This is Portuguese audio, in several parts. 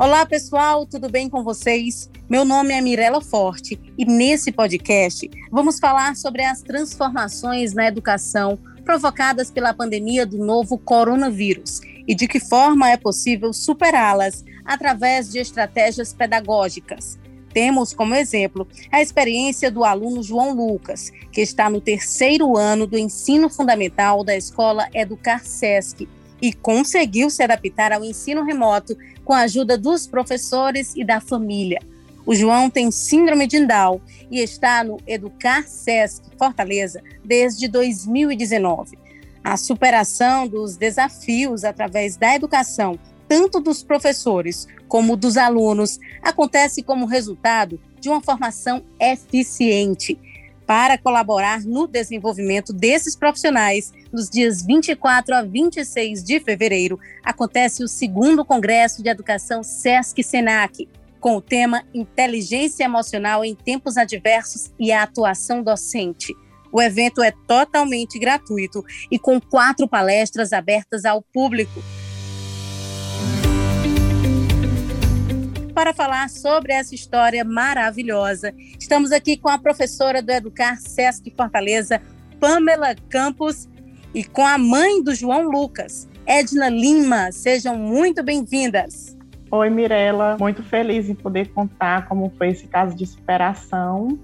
Olá, pessoal, tudo bem com vocês? Meu nome é Mirela Forte e nesse podcast vamos falar sobre as transformações na educação provocadas pela pandemia do novo coronavírus e de que forma é possível superá-las através de estratégias pedagógicas. Temos como exemplo a experiência do aluno João Lucas, que está no terceiro ano do ensino fundamental da escola Educar Sesc e conseguiu se adaptar ao ensino remoto com a ajuda dos professores e da família. O João tem síndrome de Down e está no Educar Sesc Fortaleza desde 2019. A superação dos desafios através da educação, tanto dos professores como dos alunos, acontece como resultado de uma formação eficiente. Para colaborar no desenvolvimento desses profissionais, nos dias 24 a 26 de fevereiro, acontece o segundo Congresso de Educação SESC-SENAC, com o tema Inteligência Emocional em Tempos Adversos e a Atuação Docente. O evento é totalmente gratuito e com quatro palestras abertas ao público. para falar sobre essa história maravilhosa. Estamos aqui com a professora do Educar Sesc Fortaleza, Pamela Campos, e com a mãe do João Lucas, Edna Lima. Sejam muito bem-vindas. Oi, Mirela. Muito feliz em poder contar como foi esse caso de superação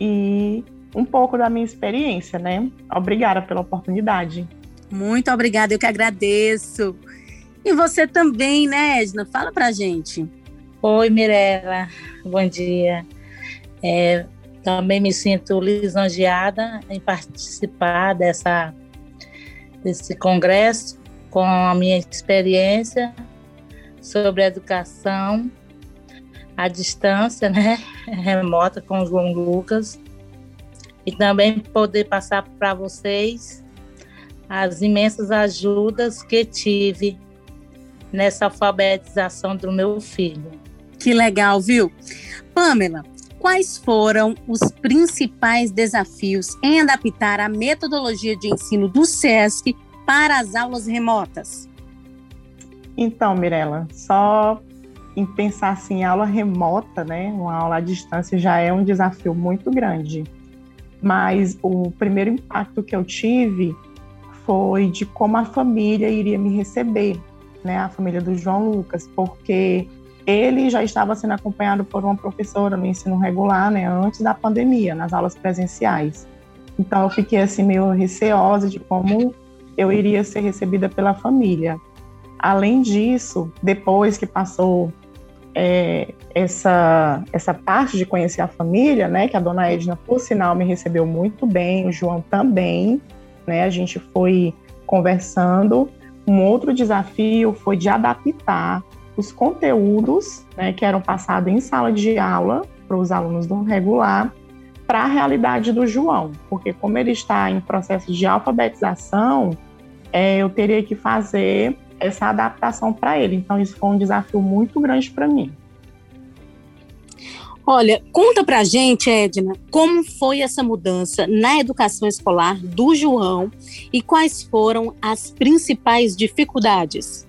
e um pouco da minha experiência, né? Obrigada pela oportunidade. Muito obrigada, eu que agradeço. E você também, né, Edna? Fala pra gente. Oi, Mirella, bom dia. É, também me sinto lisonjeada em participar dessa, desse congresso com a minha experiência sobre educação à distância, né, remota com o João Lucas, e também poder passar para vocês as imensas ajudas que tive nessa alfabetização do meu filho. Que legal, viu? Pamela, quais foram os principais desafios em adaptar a metodologia de ensino do SESC para as aulas remotas? Então, Mirella, só em pensar assim, aula remota, né, uma aula à distância já é um desafio muito grande. Mas o primeiro impacto que eu tive foi de como a família iria me receber, né, a família do João Lucas, porque ele já estava sendo acompanhado por uma professora no ensino regular, né, antes da pandemia, nas aulas presenciais. Então eu fiquei assim meio receosa de como eu iria ser recebida pela família. Além disso, depois que passou é, essa essa parte de conhecer a família, né, que a dona Edna, por sinal, me recebeu muito bem, o João também, né, a gente foi conversando. Um outro desafio foi de adaptar os conteúdos né, que eram passados em sala de aula para os alunos do regular para a realidade do João, porque como ele está em processo de alfabetização, é, eu teria que fazer essa adaptação para ele. Então isso foi um desafio muito grande para mim. Olha, conta pra gente, Edna, como foi essa mudança na educação escolar do João e quais foram as principais dificuldades?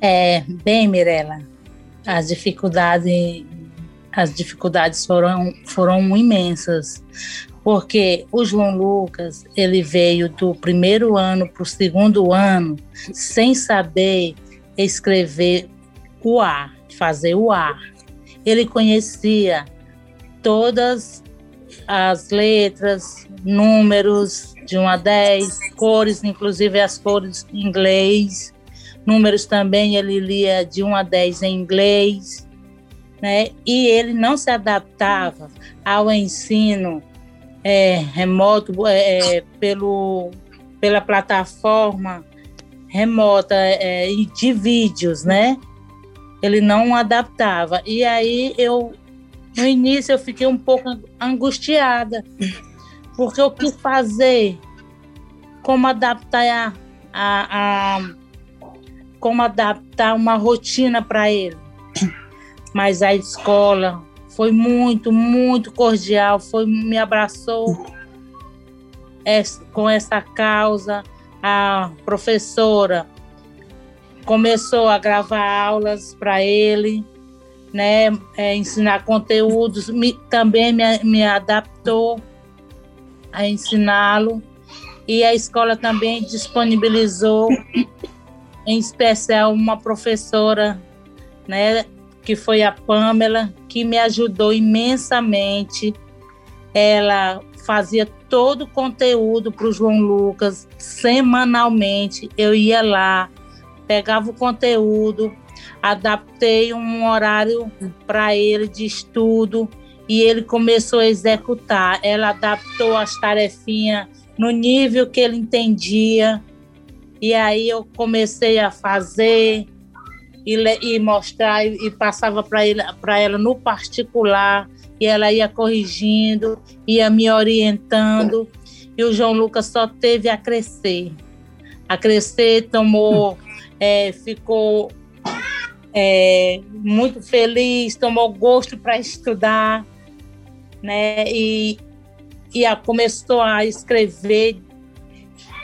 É, bem, Mirella, as dificuldades, as dificuldades foram, foram imensas, porque o João Lucas ele veio do primeiro ano para o segundo ano sem saber escrever o A, fazer o A. Ele conhecia todas as letras, números de 1 a 10, cores, inclusive as cores em inglês Números também ele lia de 1 a 10 em inglês, né? E ele não se adaptava ao ensino é, remoto é, é pelo, pela plataforma remota é, de vídeos, né? Ele não adaptava. E aí eu, no início, eu fiquei um pouco angustiada, porque o que fazer? Como adaptar a, a, a como adaptar uma rotina para ele. Mas a escola foi muito, muito cordial, foi me abraçou com essa causa. A professora começou a gravar aulas para ele, né, é, ensinar conteúdos, me, também me, me adaptou a ensiná-lo e a escola também disponibilizou, em especial uma professora, né, que foi a Pamela, que me ajudou imensamente. Ela fazia todo o conteúdo para o João Lucas semanalmente. Eu ia lá, pegava o conteúdo, adaptei um horário para ele de estudo e ele começou a executar. Ela adaptou as tarefinhas no nível que ele entendia. E aí eu comecei a fazer e, e mostrar e, e passava para ela no particular e ela ia corrigindo, ia me orientando e o João Lucas só teve a crescer, a crescer, tomou, é, ficou é, muito feliz, tomou gosto para estudar, né? E, e a, começou a escrever,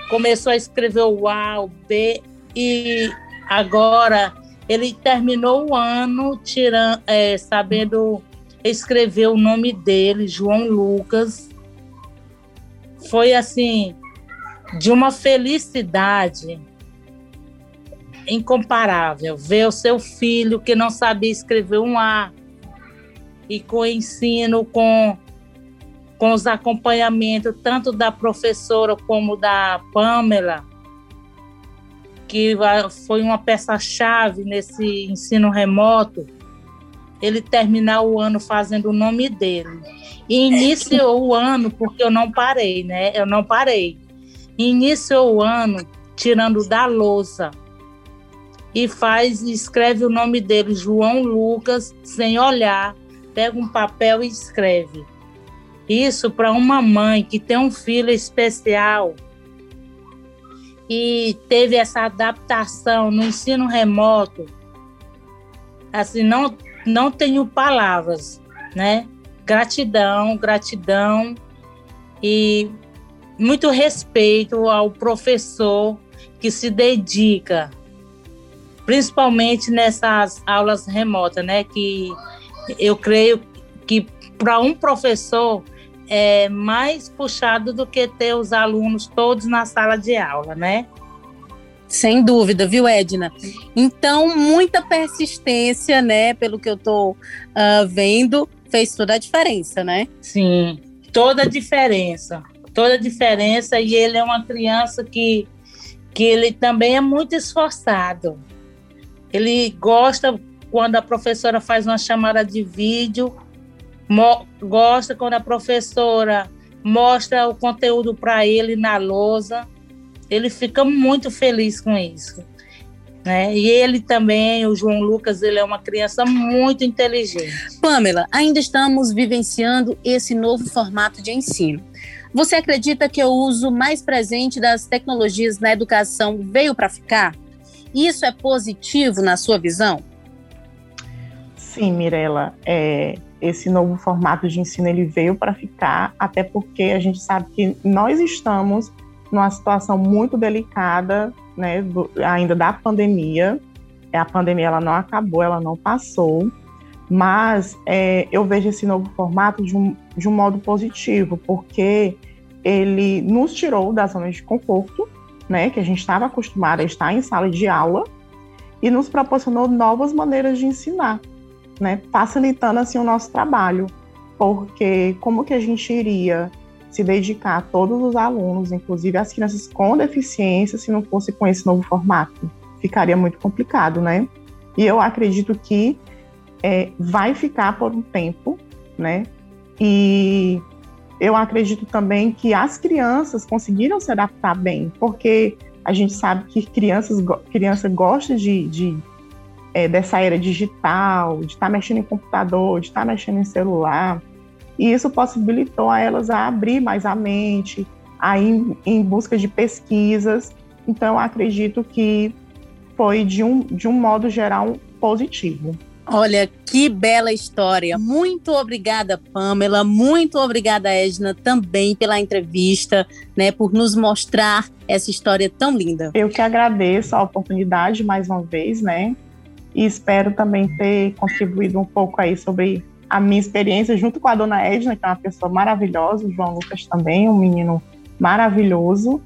começou a escrever o A, o B, e agora ele terminou o ano tirando, é, sabendo escrever o nome dele, João Lucas. Foi assim, de uma felicidade incomparável ver o seu filho que não sabia escrever um A e com ensino, com, com os acompanhamentos, tanto da professora como da Pamela, que foi uma peça-chave nesse ensino remoto, ele terminar o ano fazendo o nome dele. E iniciou o ano, porque eu não parei, né? Eu não parei. Iniciou o ano tirando da lousa e faz, escreve o nome dele, João Lucas, sem olhar, pega um papel e escreve. Isso para uma mãe que tem um filho especial e teve essa adaptação no ensino remoto, assim, não, não tenho palavras, né? Gratidão, gratidão e muito respeito ao professor que se dedica principalmente nessas aulas remotas, né? Que eu creio que para um professor é mais puxado do que ter os alunos todos na sala de aula, né? Sem dúvida, viu, Edna? Então, muita persistência, né? Pelo que eu estou uh, vendo, fez toda a diferença, né? Sim, toda a diferença. Toda a diferença. E ele é uma criança que, que ele também é muito esforçado. Ele gosta quando a professora faz uma chamada de vídeo, gosta quando a professora mostra o conteúdo para ele na lousa. Ele fica muito feliz com isso. Né? E ele também, o João Lucas, ele é uma criança muito inteligente. Pamela, ainda estamos vivenciando esse novo formato de ensino. Você acredita que o uso mais presente das tecnologias na educação veio para ficar? Isso é positivo na sua visão? Sim, Mirella. É, esse novo formato de ensino ele veio para ficar, até porque a gente sabe que nós estamos numa situação muito delicada, né, do, ainda da pandemia. A pandemia ela não acabou, ela não passou, mas é, eu vejo esse novo formato de um, de um modo positivo, porque ele nos tirou da zona de conforto, né, que a gente estava acostumado a estar em sala de aula e nos proporcionou novas maneiras de ensinar, né, facilitando assim o nosso trabalho, porque como que a gente iria se dedicar a todos os alunos, inclusive as crianças com deficiência, se não fosse com esse novo formato? Ficaria muito complicado, né? E eu acredito que é, vai ficar por um tempo, né? E eu acredito também que as crianças conseguiram se adaptar bem, porque a gente sabe que crianças criança gosta de, de é, dessa era digital, de estar tá mexendo em computador, de estar tá mexendo em celular, e isso possibilitou a elas a abrir mais a mente, a ir em busca de pesquisas. Então, acredito que foi de um, de um modo geral positivo. Olha, que bela história. Muito obrigada, Pamela. Muito obrigada, Edna, também pela entrevista, né, por nos mostrar essa história tão linda. Eu que agradeço a oportunidade mais uma vez, né? E espero também ter contribuído um pouco aí sobre a minha experiência junto com a dona Edna, que é uma pessoa maravilhosa, o João Lucas também, um menino maravilhoso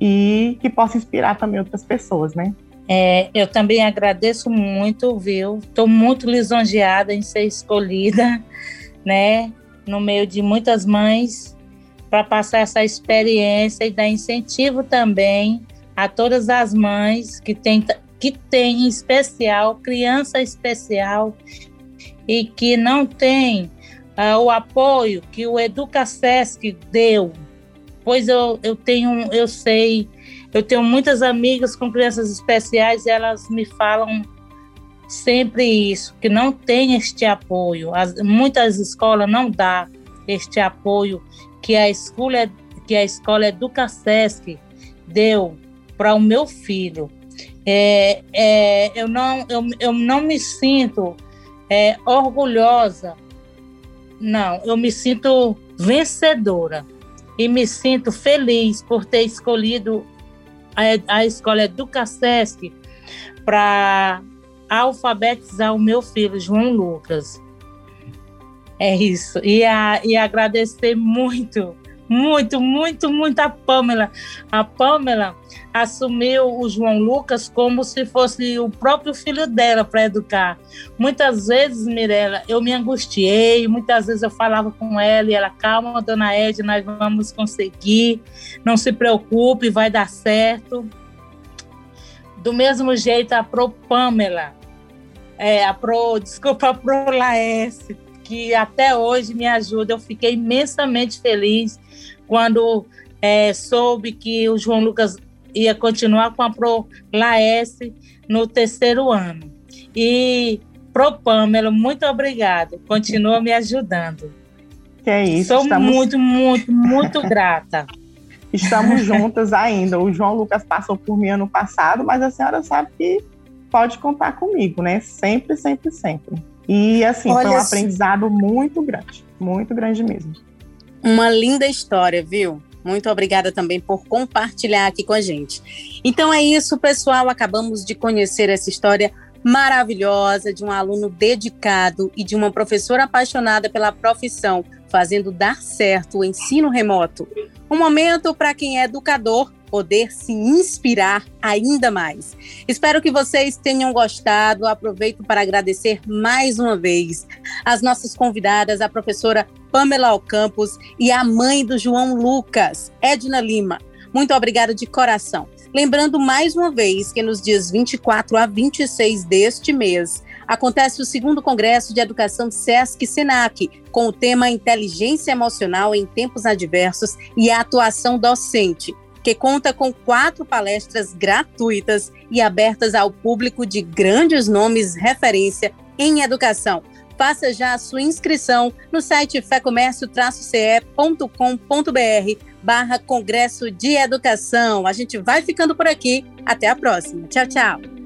e que possa inspirar também outras pessoas, né? É, eu também agradeço muito, viu? Estou muito lisonjeada em ser escolhida, né? No meio de muitas mães, para passar essa experiência e dar incentivo também a todas as mães que têm, que têm em especial, criança especial, e que não tem uh, o apoio que o EducaSesc deu. Pois eu, eu tenho, eu sei eu tenho muitas amigas com crianças especiais e elas me falam sempre isso, que não tem este apoio. As, muitas escolas não dá este apoio que a escola que a escola Educasesc deu para o meu filho. É, é, eu, não, eu, eu não me sinto é, orgulhosa, não, eu me sinto vencedora e me sinto feliz por ter escolhido a, a escola Educasesc para alfabetizar o meu filho, João Lucas. É isso. E, a, e agradecer muito, muito, muito, muito a Pamela. A Pamela assumiu o João Lucas como se fosse o próprio filho dela para educar. Muitas vezes, Mirella, eu me angustiei, muitas vezes eu falava com ela e ela, calma, dona Ed, nós vamos conseguir, não se preocupe, vai dar certo. Do mesmo jeito, a Pro Pamela, é, a Pro, desculpa, a Pro Laércio, que até hoje me ajuda. Eu fiquei imensamente feliz quando é, soube que o João Lucas ia continuar com a Pro Laes no terceiro ano. E Pro Pamela, muito obrigado. Continua me ajudando. Que é isso. Sou estamos... muito, muito, muito grata. Estamos juntas ainda. O João Lucas passou por mim ano passado, mas a senhora sabe que pode contar comigo, né? Sempre, sempre, sempre. E assim, Olha foi um aprendizado muito grande, muito grande mesmo. Uma linda história, viu? Muito obrigada também por compartilhar aqui com a gente. Então é isso, pessoal. Acabamos de conhecer essa história maravilhosa de um aluno dedicado e de uma professora apaixonada pela profissão, fazendo dar certo o ensino remoto. Um momento para quem é educador poder se inspirar ainda mais. Espero que vocês tenham gostado. Aproveito para agradecer mais uma vez as nossas convidadas, a professora Pamela Alcampos e a mãe do João Lucas, Edna Lima. Muito obrigada de coração. Lembrando mais uma vez que nos dias 24 a 26 deste mês acontece o segundo Congresso de Educação SESC Senac, com o tema Inteligência Emocional em Tempos Adversos e a Atuação Docente que conta com quatro palestras gratuitas e abertas ao público de grandes nomes referência em educação. Faça já a sua inscrição no site fecomércio-ce.com.br barra Congresso de Educação. A gente vai ficando por aqui. Até a próxima. Tchau, tchau.